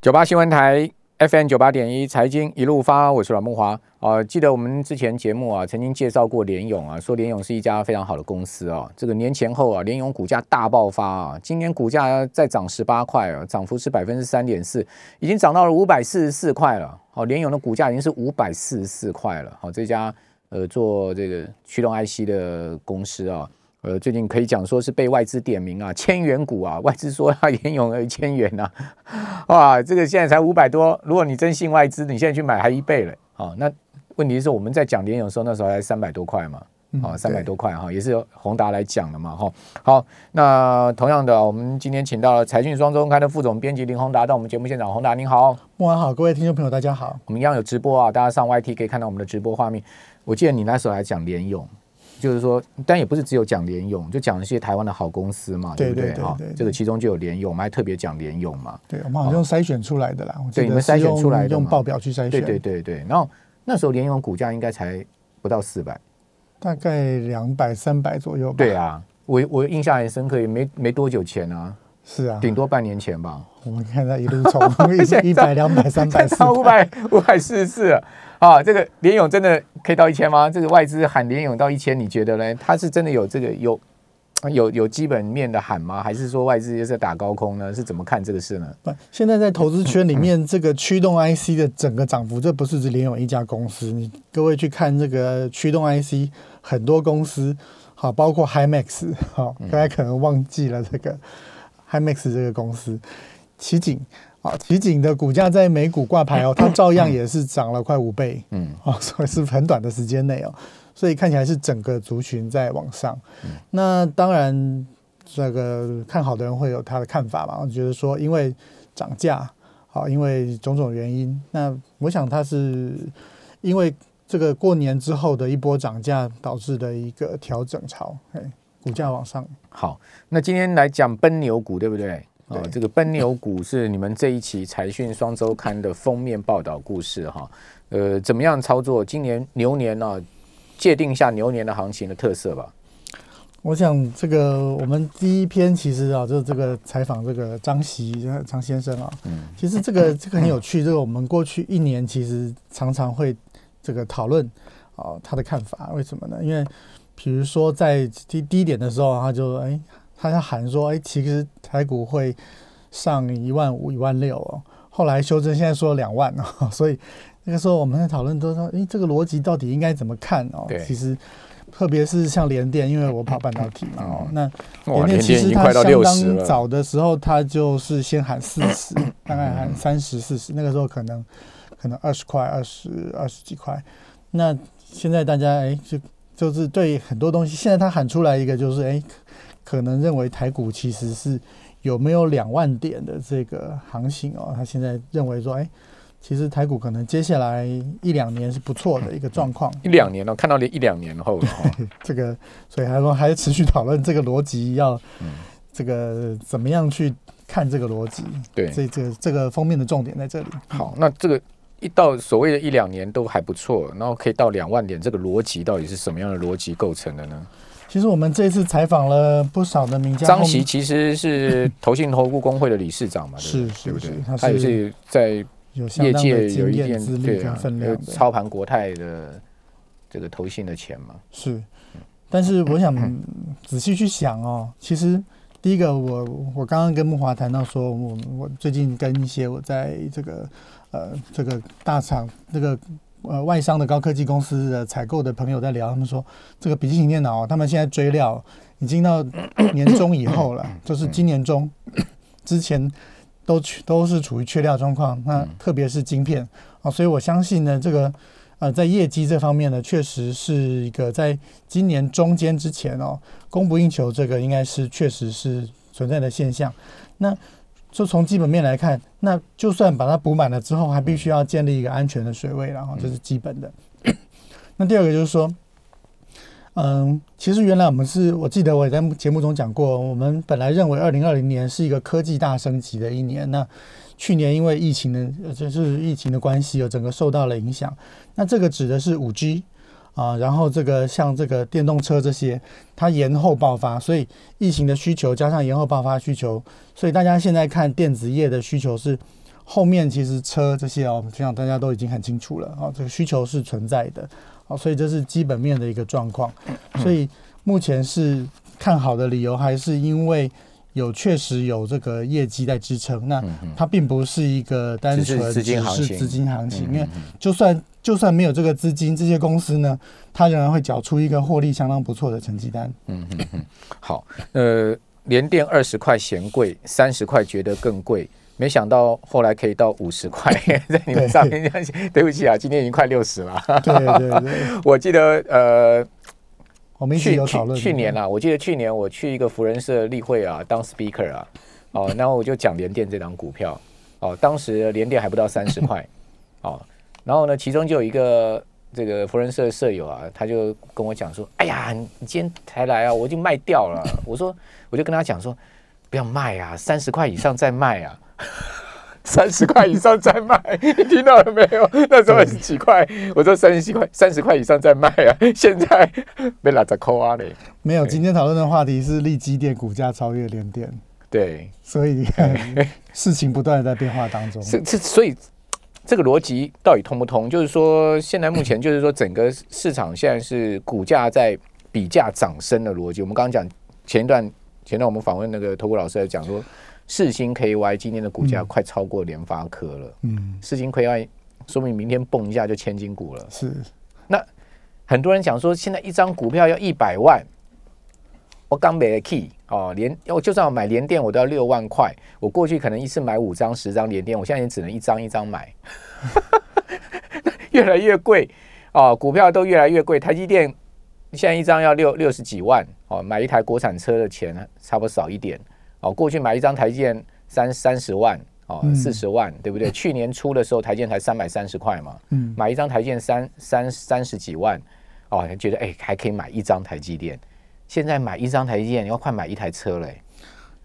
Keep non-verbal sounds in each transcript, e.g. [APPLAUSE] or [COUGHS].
九八新闻台 FM 九八点一财经一路发，我是阮木华。啊，记得我们之前节目啊，曾经介绍过联勇啊，说联勇是一家非常好的公司啊。这个年前后啊，联勇股价大爆发啊，今年股价再涨十八块啊，涨幅是百分之三点四，已经涨到了五百四十四块了。好，联勇的股价已经是五百四十四块了。好，这家呃做这个驱动 IC 的公司啊。呃，最近可以讲说是被外资点名啊，千元股啊，外资说要沿用一千元呐，哇，这个现在才五百多，如果你真信外资，你现在去买还一倍了啊。那问题是我们在讲联勇的时候，那时候才三百多块嘛，啊，三百多块哈，也是宏达来讲的嘛哈。好，那同样的，我们今天请到了财讯双周刊的副总编辑林宏达到我们节目现场，宏达您好，木晚好，各位听众朋友大家好，我们一样有直播啊，大家上 YT 可以看到我们的直播画面。我记得你那时候还讲联勇。就是说，但也不是只有讲联勇，就讲一些台湾的好公司嘛，对不对？哈，这个其中就有联勇，我们还特别讲联勇嘛。对，我们好像筛选出来的啦。对，你们筛选出来的，用报表去筛选。对对对对。然后那时候联勇股价应该才不到四百，大概两百三百左右吧。对啊，我我印象很深刻，也没没多久前啊。是啊，顶多半年前吧。我们看它一路从 [LAUGHS] 一百、两百、三百、四五百、五百四十四啊！这个联勇真的可以到一千吗？这个外资喊联勇到一千，你觉得呢？它是真的有这个有有有基本面的喊吗？还是说外资也是打高空呢？是怎么看这个事呢？不，现在在投资圈里面，这个驱动 IC 的整个涨幅，这不是只联勇一家公司。你各位去看这个驱动 IC，很多公司好，包括 HiMax 好，大家可能忘记了这个 HiMax 这个公司。奇景啊，奇景的股价在美股挂牌哦，它照样也是涨了快五倍，嗯，啊，[LAUGHS] 所以是很短的时间内哦，所以看起来是整个族群在往上。那当然，这个看好的人会有他的看法嘛，我觉得说因为涨价，好，因为种种原因，那我想它是因为这个过年之后的一波涨价导致的一个调整潮，哎，股价往上。好，那今天来讲奔牛股，对不对？哦，这个奔牛股是你们这一期财讯双周刊的封面报道故事哈。呃，怎么样操作？今年牛年呢，界定一下牛年的行情的特色吧。我想这个我们第一篇其实啊，就是这个采访这个张习张先生啊，嗯，其实这个这个很有趣。这个我们过去一年其实常常会这个讨论啊他的看法，为什么呢？因为比如说在低低点的时候，他就哎。他在喊说：“哎，其实台股会上一万五、一万六哦。后来修正，现在说两万哦。[LAUGHS] 所以那个时候我们在讨论，都说：哎，这个逻辑到底应该怎么看哦？其实，特别是像联电，因为我跑半导体嘛哦。那联电其实它相当早的时候，它就是先喊四十，[COUGHS] 大概喊三十四十。那个时候可能可能二十块、二十二十几块。那现在大家哎，就就是对很多东西，现在他喊出来一个就是哎。”可能认为台股其实是有没有两万点的这个行情哦？他现在认为说，哎，其实台股可能接下来一两年是不错的一个状况。一两年了，看到连一两年后了哈。[LAUGHS] 这个，所以还说还持续讨论这个逻辑，要这个怎么样去看这个逻辑？对，这这这个封面的重点在这里。好，那这个一到所谓的一两年都还不错，然后可以到两万点，这个逻辑到底是什么样的逻辑构成的呢？其实我们这次采访了不少的名家。张琦其实是 [LAUGHS] 投信投顾工会的理事长嘛，是是不对？他也是在业界有一点对分量的操盘国泰的这个投信的钱嘛。是，但是我想仔细去想哦，其实第一个，我我刚刚跟木华谈到说，我我最近跟一些我在这个呃这个大厂这个。呃，外商的高科技公司的采购的朋友在聊，他们说这个笔记型电脑，他们现在追料已经到 [COUGHS] 年终以后了，就是今年中之前都都是处于缺料状况。那特别是晶片啊，所以我相信呢，这个呃，在业绩这方面呢，确实是一个在今年中间之前哦，供不应求，这个应该是确实是存在的现象。那就从基本面来看，那就算把它补满了之后，还必须要建立一个安全的水位，然后这是基本的。[CLEARS THROAT] 那第二个就是说，嗯，其实原来我们是我记得我也在节目中讲过，我们本来认为二零二零年是一个科技大升级的一年。那去年因为疫情的，就是疫情的关系，有整个受到了影响。那这个指的是五 G。啊，然后这个像这个电动车这些，它延后爆发，所以疫情的需求加上延后爆发需求，所以大家现在看电子业的需求是后面其实车这些哦，我想大家都已经很清楚了啊，这个需求是存在的，啊，所以这是基本面的一个状况。所以目前是看好的理由，还是因为有确实有这个业绩在支撑。那它并不是一个单纯资金行情，资金行情，因为就算就算没有这个资金，这些公司呢，它仍然会缴出一个获利相当不错的成绩单。嗯嗯嗯，好，呃。连电二十块嫌贵，三十块觉得更贵，没想到后来可以到五十块，[LAUGHS] 在你们上面。对不起啊，今天已经快六十了。对对对，[LAUGHS] 我记得呃，我们去去去年啊，我记得去年我去一个福人社例会啊，当 speaker 啊，哦，然后我就讲联电这张股票，哦，当时联电还不到三十块，哦，然后呢，其中就有一个。这个福人社的舍友啊，他就跟我讲说：“哎呀，你今天才来啊，我已经卖掉了。”我说：“我就跟他讲说，不要卖啊，三十块以上再卖啊，[LAUGHS] 三十块以上再卖。你听到了没有？那时候是几块？我说三十几块，三十块以上再卖啊。现在被拉着扣啊嘞。没有，今天讨论的话题是利基电股价超越联电。对，[LAUGHS] 所以，[LAUGHS] 事情不断的在变化当中。是是，所以。这个逻辑到底通不通？就是说，现在目前就是说，整个市场现在是股价在比价涨升的逻辑。我们刚刚讲前一段，前段我们访问那个投顾老师在讲说，世星 KY 今天的股价快超过联发科了。嗯，四星 KY 说明明天蹦一下就千金股了。是。那很多人讲说，现在一张股票要一百万。我刚买了 key 哦，连我就算我买连电，我都要六万块。我过去可能一次买五张、十张连电，我现在也只能一张一张买，[LAUGHS] 越来越贵哦，股票都越来越贵。台积电现在一张要六六十几万哦，买一台国产车的钱差不多少一点哦。过去买一张台积电三三十万哦，四十万对不对？去年初的时候台积电才三百三十块嘛，嗯，买一张台积电三三三十几万哦，觉得哎还可以买一张台积电。现在买一张台积电，你要快买一台车嘞。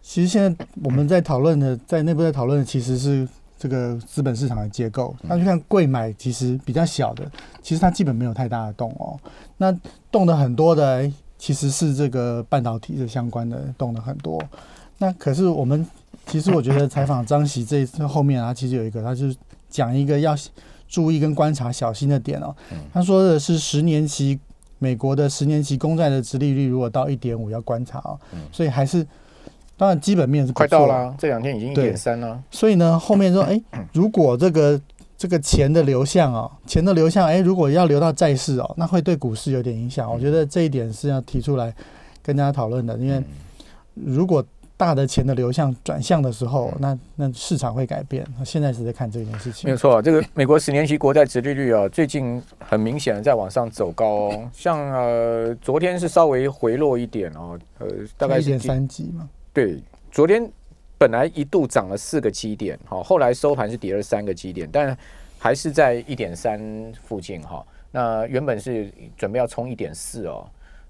其实现在我们在讨论的，在内部在讨论的其实是这个资本市场的结构。那就像贵买，其实比较小的，其实它基本没有太大的动哦。那动的很多的，其实是这个半导体的相关的动的很多。那可是我们其实我觉得采访张喜这一次后面啊，其实有一个，他就是讲一个要注意跟观察小心的点哦。他说的是十年期。美国的十年期公债的殖利率如果到一点五，要观察哦。所以还是当然基本面是快到了，这两天已经一点三了。所以呢，后面说，哎，如果这个这个钱的流向哦，钱的流向，哎，如果要流到债市哦，那会对股市有点影响。我觉得这一点是要提出来跟大家讨论的，因为如果。大的钱的流向转向的时候，那那市场会改变。现在是在看这件事情。没有错，这个美国十年期国债殖利率啊，最近很明显的在往上走高哦。像呃，昨天是稍微回落一点哦，呃，大概一点三级嘛。对，昨天本来一度涨了四个基点，哈，后来收盘是跌了三个基点，但还是在一点三附近哈。那原本是准备要冲一点四哦。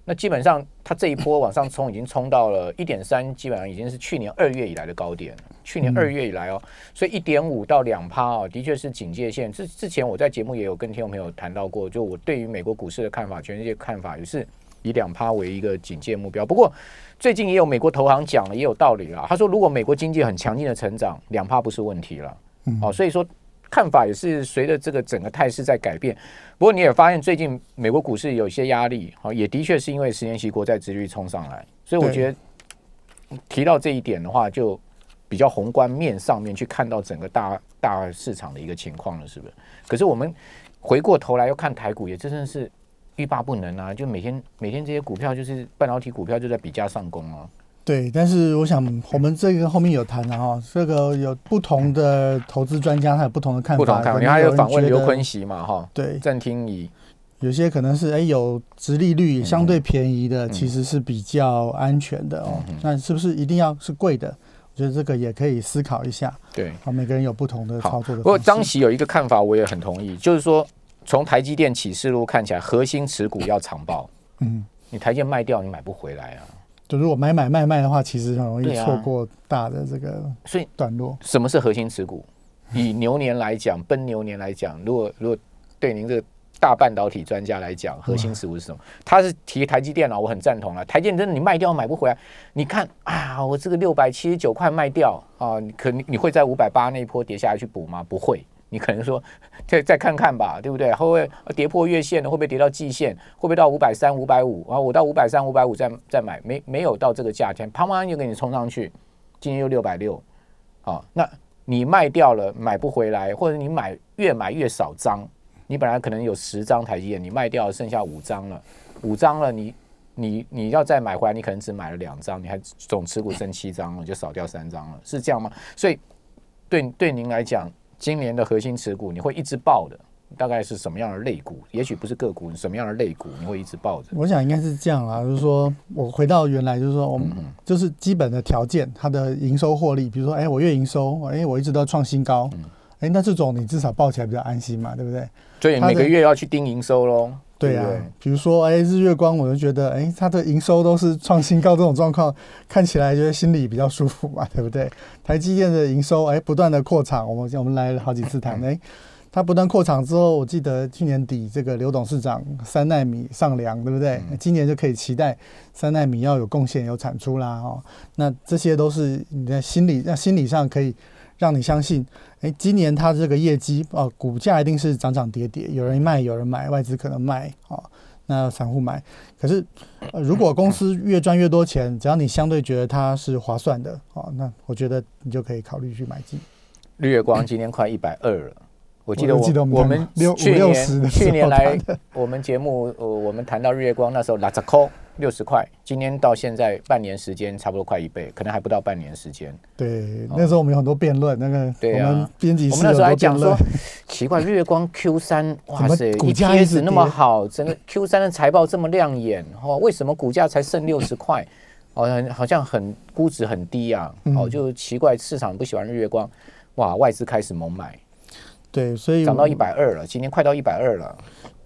那基本上，它这一波往上冲，已经冲到了一点三，基本上已经是去年二月以来的高点。去年二月以来哦，所以一点五到两趴哦，的确是警戒线。之之前我在节目也有跟听众朋友谈到过，就我对于美国股市的看法，全世界看法也是以两趴为一个警戒目标。不过最近也有美国投行讲了，也有道理了。他说，如果美国经济很强劲的成长，两趴不是问题了。哦，所以说。看法也是随着这个整个态势在改变，不过你也发现最近美国股市有些压力，好，也的确是因为十年期国债殖率冲上来，所以我觉得提到这一点的话，就比较宏观面上面去看到整个大大市场的一个情况了，是不是？可是我们回过头来要看台股，也真的是欲罢不能啊！就每天每天这些股票，就是半导体股票就在比价上攻啊。对，但是我想我们这个后面有谈的哈，这个有不同的投资专家，他有不同的看法。不同看法，你还有访问刘坤喜嘛？哈，对，暂停仪，有些可能是哎有殖利率相对便宜的，其实是比较安全的哦。那是不是一定要是贵的？我觉得这个也可以思考一下。对，好，每个人有不同的操作的。不过张喜有一个看法，我也很同意，就是说从台积电启示录看起来，核心持股要长报。嗯，你台积电卖掉，你买不回来啊。就如果买买卖卖的话，其实很容易错过大的这个所以段落。什么是核心持股？以牛年来讲，奔牛年来讲，如果如果对您这个大半导体专家来讲，核心持股是什么？他是提台积电脑，我很赞同了。台积电真的你卖掉买不回来。你看啊，我这个六百七十九块卖掉，啊，你可你你会在五百八那一波跌下来去补吗？不会，你可能说再再看看吧，对不对？会不会跌破月线了？会不会跌到季线？会不会到五百三、五百五？然后我到五百三、五百五再再买，没没有到这个价钱，砰砰就给你冲上去，今天又六百六，好，那你卖掉了买不回来，或者你买越买越少张，你本来可能有十张台积电，你卖掉剩下五张了，五张了你。你你要再买回来，你可能只买了两张，你还总持股剩七张了，就少掉三张了，是这样吗？所以对对您来讲，今年的核心持股你会一直抱的，大概是什么样的类股？也许不是个股，什么样的类股你会一直抱着？我想应该是这样啊，就是说我回到原来，就是说我们就是基本的条件，它的营收获利，比如说哎，我月营收，哎，我一直都创新高，哎，那这种你至少抱起来比较安心嘛，对不对？所以每个月要去盯营收喽。对呀，比如说，哎，日月光，我就觉得，哎，它的营收都是创新高，这种状况 [LAUGHS] 看起来觉得心里比较舒服嘛，[LAUGHS] 对不对？台积电的营收，哎，不断的扩厂，我们我们来了好几次谈，哎，它不断扩厂之后，我记得去年底这个刘董事长三纳米上梁，对不对？今年就可以期待三纳米要有贡献、有产出啦，哦，那这些都是你在心理、在心理上可以。让你相信，哎，今年它这个业绩哦，股价一定是涨涨跌跌，有人卖，有人买，外资可能卖，哦，那散户买。可是，如果公司越赚越多钱，[COUGHS] 只要你相对觉得它是划算的，哦，那我觉得你就可以考虑去买进。绿月光今天快一百二了，我记得我我们去年去年来我们节目，呃，我们谈到日月光那时候拉扎扣。六十块，今天到现在半年时间，差不多快一倍，可能还不到半年时间。对，那时候我们有很多辩论，那个对啊，编辑我们那时候还讲说，[LAUGHS] 奇怪，日月光 Q 三，哇塞，股价一直那么好，整个 Q 三的财报这么亮眼，哦，为什么股价才剩六十块？哦，好像很估值很低啊，哦，就奇怪，市场不喜欢日月光，哇，外资开始猛买，对，所以涨到一百二了，今年快到一百二了。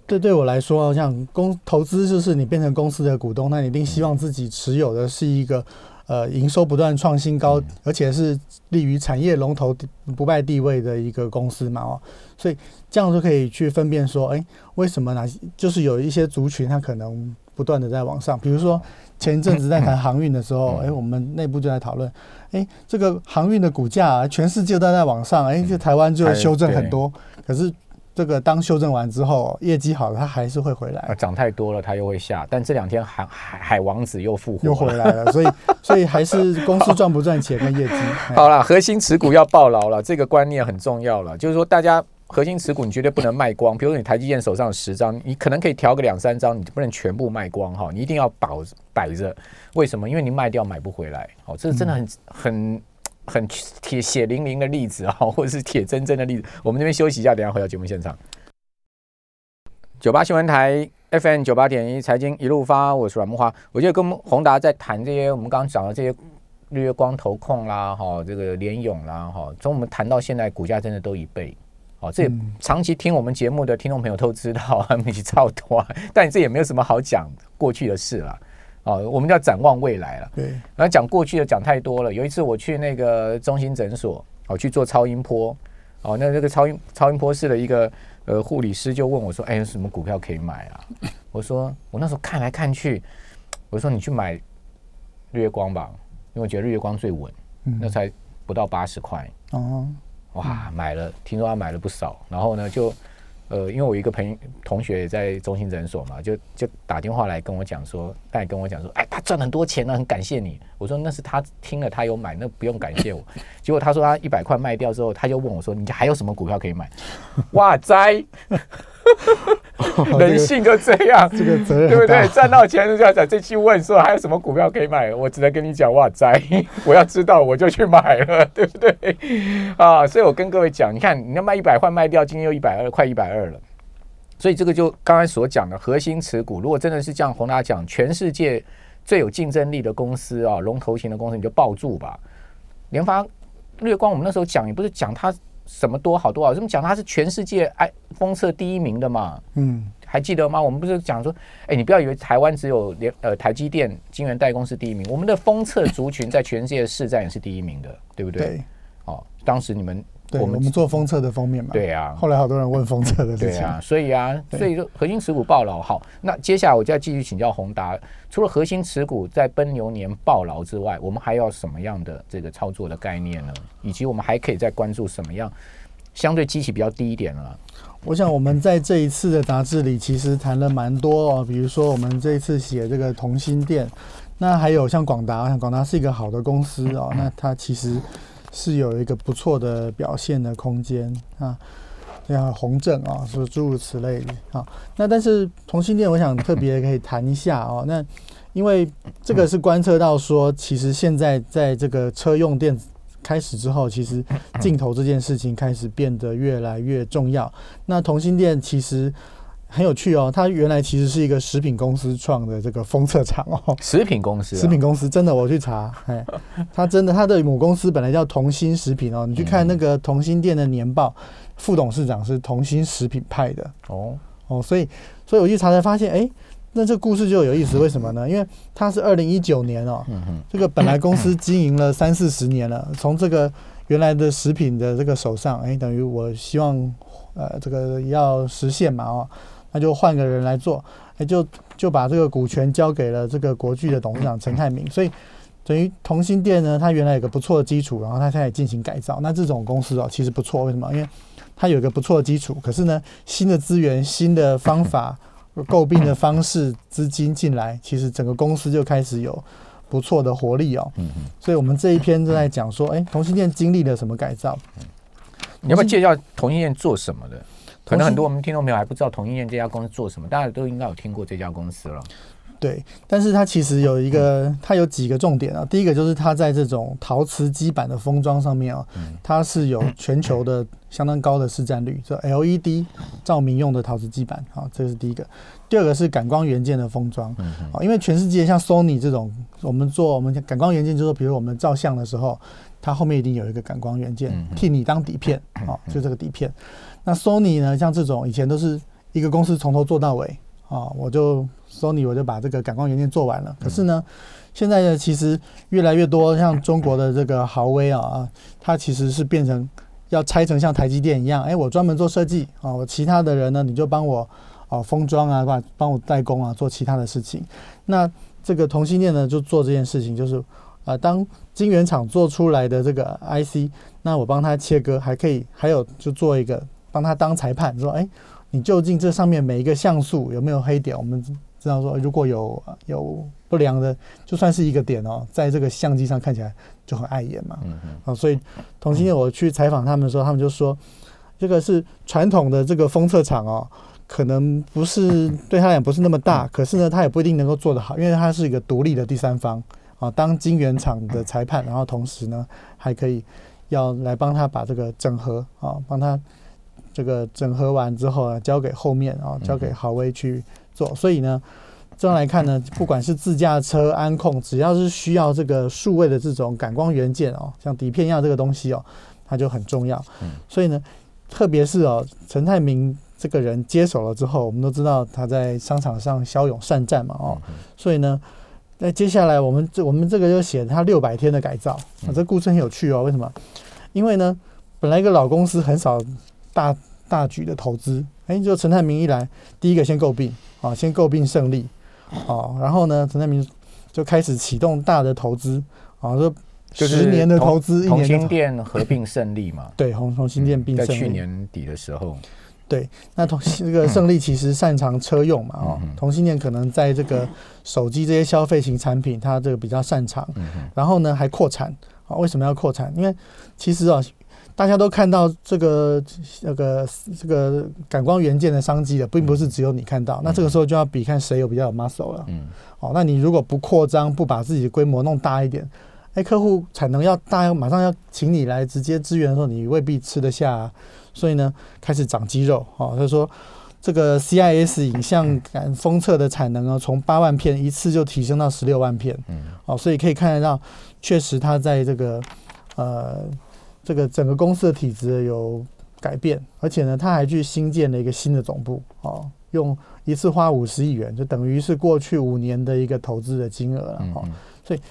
对，对我来说，像公投资就是你变成公司的股东，那你一定希望自己持有的是一个呃营收不断创新高，而且是立于产业龙头不败地位的一个公司嘛哦，所以这样就可以去分辨说，哎，为什么哪些就是有一些族群它可能不断的在往上，比如说前一阵子在谈航运的时候，哎，我们内部就在讨论，哎，这个航运的股价全世界都在往上，哎，就台湾就修正很多，可是。这个当修正完之后，业绩好了，它还是会回来。涨太多了，它又会下。但这两天海海海王子又复活，又回来了。所以，[LAUGHS] 所以还是公司赚不赚钱跟业绩。好了，核心持股要抱牢了，这个观念很重要了。就是说，大家核心持股你绝对不能卖光。比如说，你台积电手上有十张，你可能可以调个两三张，你不能全部卖光哈。你一定要保摆着。为什么？因为你卖掉买不回来。哦，这是真的很很。很铁血淋淋的例子啊，或者是铁铮铮的例子。我们这边休息一下，等下回到节目现场。九八新闻台 FM 九八点一财经一路发，我是阮木花。我觉得跟宏达在谈这些，我们刚刚讲的这些日月光投控啦，哈，这个联勇啦，哈，从我们谈到现在，股价真的都一倍。哦，这也长期听我们节目的听众朋友都知道，[LAUGHS] 他们一起操多，[LAUGHS] 但这也没有什么好讲过去的事了。哦，我们要展望未来了。对，然后讲过去的讲太多了。有一次我去那个中心诊所，哦，去做超音波，哦，那这个超音超音波室的一个呃护理师就问我说：“哎，有什么股票可以买啊？” [LAUGHS] 我说：“我那时候看来看去，我说你去买日月光吧，因为我觉得日月光最稳，那才不到八十块。”哦，哇，买了，听说他买了不少，然后呢就。呃，因为我一个朋友同学也在中心诊所嘛，就就打电话来跟我讲说，他也跟我讲说，哎，他赚很多钱呢，很感谢你。我说那是他听了，他有买，那不用感谢我。[LAUGHS] 结果他说他一百块卖掉之后，他就问我说，你还有什么股票可以买？哇 [LAUGHS] 哉！[LAUGHS] [LAUGHS] 人性就这样，[LAUGHS] 这个责任对不对？赚到钱就要讲这期问说还有什么股票可以买？我只能跟你讲哇塞！[LAUGHS] 我要知道我就去买了，对不对？啊，所以我跟各位讲，你看你要卖一百块卖掉，今天又一百二，快一百二了。所以这个就刚才所讲的核心持股，如果真的是像宏达讲，全世界最有竞争力的公司啊，龙头型的公司，你就抱住吧。联发、月光，我们那时候讲也不是讲它。什么多好多好？这么讲？它是全世界哎封测第一名的嘛？嗯，还记得吗？我们不是讲说，哎，你不要以为台湾只有连呃台积电晶圆代工是第一名，我们的封测族群在全世界市占也是第一名的，对不对？对。哦，当时你们对，我们做封测的封面嘛。对啊。后来好多人问封测的事情。对啊，所以啊，所以说核心持股暴牢好。那接下来我就要继续请教宏达，除了核心持股在奔牛年暴牢之外，我们还要什么样的这个操作的概念呢？以及我们还可以再关注什么样相对机器比较低一点了？我想我们在这一次的杂志里其实谈了蛮多哦，比如说我们这一次写这个同心店，那还有像广达，像广达是一个好的公司哦，那它其实是有一个不错的表现的空间啊，像宏正啊，是诸如此类的啊。那但是同性恋，我想特别可以谈一下哦，那因为这个是观测到说，其实现在在这个车用电。开始之后，其实镜头这件事情开始变得越来越重要。那同性恋其实很有趣哦，它原来其实是一个食品公司创的这个封测厂哦。食品公司，食品公司真的，我去查，哎，它真的，它的母公司本来叫同心食品哦。你去看那个同心店的年报，副董事长是同心食品派的哦哦，所以所以我去查才发现，哎。那这故事就有意思，为什么呢？因为它是二零一九年哦，这个本来公司经营了三四十年了，从这个原来的食品的这个手上，哎，等于我希望呃这个要实现嘛哦，那就换个人来做，哎，就就把这个股权交给了这个国巨的董事长陈泰明，所以等于同心店呢，它原来有个不错的基础，然后它现在进行改造，那这种公司哦其实不错，为什么？因为它有一个不错的基础，可是呢新的资源、新的方法。诟病的方式，资金进来，其实整个公司就开始有不错的活力哦。所以我们这一篇正在讲说，哎，同心店经历了什么改造？你要不要介绍同心店做什么的？可能很多我们听众朋友还不知道同心店这家公司做什么，大家都应该有听过这家公司了。对，但是它其实有一个，它有几个重点啊。第一个就是它在这种陶瓷基板的封装上面啊，它是有全球的相当高的市占率，就 LED 照明用的陶瓷基板啊，这是第一个。第二个是感光元件的封装啊，因为全世界像 Sony 这种，我们做我们感光元件，就是说，比如我们照相的时候，它后面一定有一个感光元件替你当底片啊，就这个底片。那 Sony 呢，像这种以前都是一个公司从头做到尾啊，我就。Sony 我就把这个感光元件做完了，可是呢，现在呢其实越来越多像中国的这个豪威啊啊，它其实是变成要拆成像台积电一样，哎，我专门做设计啊，我其他的人呢你就帮我哦封装啊，帮帮我代工啊，做其他的事情。那这个同性恋呢就做这件事情，就是啊，当晶圆厂做出来的这个 IC，那我帮他切割，还可以还有就做一个帮他当裁判，说哎，你究竟这上面每一个像素有没有黑点？我们知道说，如果有有不良的，就算是一个点哦，在这个相机上看起来就很碍眼嘛。嗯嗯。啊，所以同心我去采访他们的时候，他们就说，这个是传统的这个封测厂哦，可能不是对他来讲不是那么大，可是呢，他也不一定能够做得好，因为他是一个独立的第三方啊，当晶圆厂的裁判，然后同时呢，还可以要来帮他把这个整合啊，帮他这个整合完之后啊，交给后面啊，交给豪威去。做，所以呢，这样来看呢，不管是自驾车安控，只要是需要这个数位的这种感光元件哦，像底片一样这个东西哦，它就很重要。嗯，所以呢，特别是哦，陈泰明这个人接手了之后，我们都知道他在商场上骁勇善战嘛哦，所以呢，那接下来我们这我们这个就写他六百天的改造啊，这故事很有趣哦。为什么？因为呢，本来一个老公司很少大大举的投资，哎，就陈泰明一来，第一个先诟病。啊，先诟病胜利，啊，然后呢，陈泰明就开始启动大的投资，啊，说十年的投资，同心店合并胜利嘛，对，红红心店并在去年底的时候，对，那同这个胜利其实擅长车用嘛，哦，同性恋可能在这个手机这些消费型产品，它这个比较擅长，然后呢还扩产，啊，为什么要扩产？因为其实啊。大家都看到这个那个这个感光元件的商机了，并不是只有你看到。那这个时候就要比看谁有比较有 muscle 了。嗯，哦，那你如果不扩张，不把自己的规模弄大一点，哎，客户产能要大，马上要请你来直接支援的时候，你未必吃得下。所以呢，开始长肌肉。哦，他说这个 CIS 影像感封测的产能呢，从八万片一次就提升到十六万片。嗯，哦，所以可以看得到，确实它在这个呃。这个整个公司的体质有改变，而且呢，他还去新建了一个新的总部，哦，用一次花五十亿元，就等于是过去五年的一个投资的金额了，哦，所以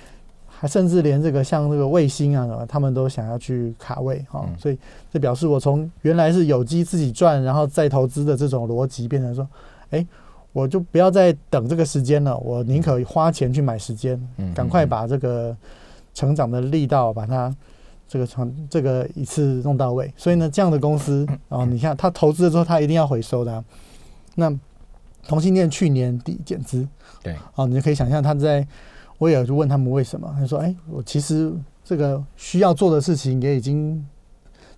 还甚至连这个像这个卫星啊什么，他们都想要去卡位哈、嗯所以这表示我从原来是有机自己赚，然后再投资的这种逻辑，变成说，哎，我就不要再等这个时间了，我宁可花钱去买时间，嗯赶快把这个成长的力道把它这个从这个一次弄到位。所以呢，这样的公司哦，你看他投资了之后，他一定要回收的啊、那同性恋去年底减资，对，哦，你就可以想象他在，我也就问他们为什么，他说，哎，我其实这个需要做的事情也已经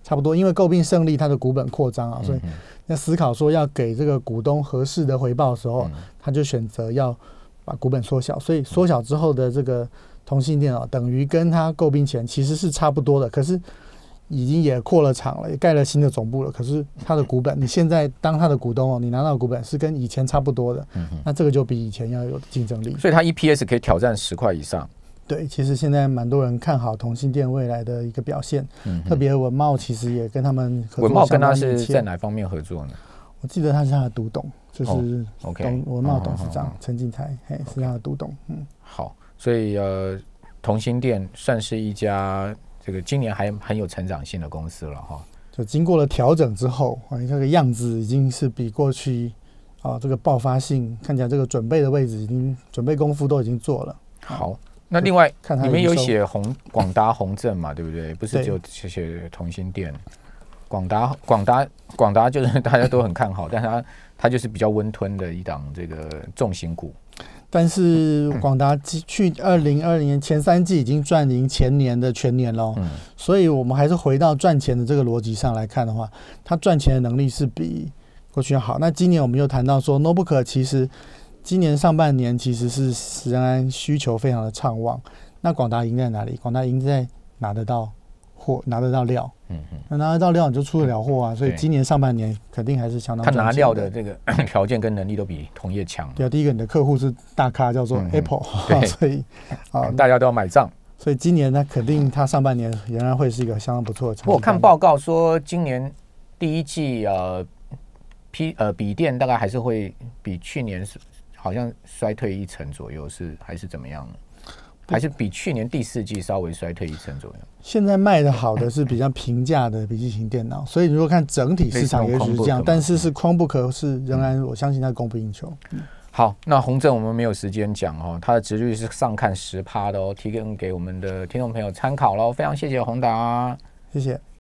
差不多，因为诟病胜利它的股本扩张啊，所以嗯。在思考说要给这个股东合适的回报的时候，嗯。他就选择要把股本缩小，所以缩小之后的这个同性恋啊，等于跟他诟病前其实是差不多的，可是已经也扩了厂了，也盖了新的总部了，可是他的股本，你现在当他的股东哦，你拿到的股本是跟以前差不多的，嗯那这个就比以前要有竞争力。所以它 EPS 可以挑战十块以上。对，其实现在蛮多人看好同性店未来的一个表现，嗯，特别文茂其实也跟他们合作文茂跟他是在哪方面合作呢？我记得他是他的独董，就是董文茂董事长哦陈进才，嘿，是他的独董，嗯。好，所以呃，同心店算是一家这个今年还很有成长性的公司了哈。就经过了调整之后，啊，这个样子已经是比过去啊这个爆发性看起来这个准备的位置已经准备功夫都已经做了。好，那另外看它你们有写宏广达宏正嘛，对不对？不是对只有写写同心店，广达广达广达就是大家都很看好，但它它就是比较温吞的一档这个重型股。但是广达基去二零二零年前三季已经赚赢前年的全年喽，嗯所以我们还是回到赚钱的这个逻辑上来看的话，它赚钱的能力是比过去要好。那今年我们又谈到说，notebook 其实今年上半年其实是仍然需求非常的畅旺。那广达赢在哪里？广达赢在拿得到货，拿得到料。嗯嗯，那拿得到料，你就出得了货啊。所以今年上半年肯定还是相当他拿料的。这个 [COUGHS] 条件跟能力都比同业强，对啊，第一个你的客户是大咖，叫做 Apple，[LAUGHS] 对所以啊，[LAUGHS] 大家都要买账。所以今年呢，肯定它上半年仍然会是一个相当不错的成绩。我看报告说，今年第一季呃 P 呃笔电大概还是会比去年是好像衰退一成左右，是还是怎么样呢？还是比去年第四季稍微衰退一成左右？现在卖的好的是比较平价的笔记型电脑，所以如果看整体市场也许是这样但是是 Chromebook 是仍然我相信它供不应求。好，那宏正我们没有时间讲哦，它的值率是上看十趴的哦，提供给我们的听众朋友参考喽。非常谢谢宏达。谢谢。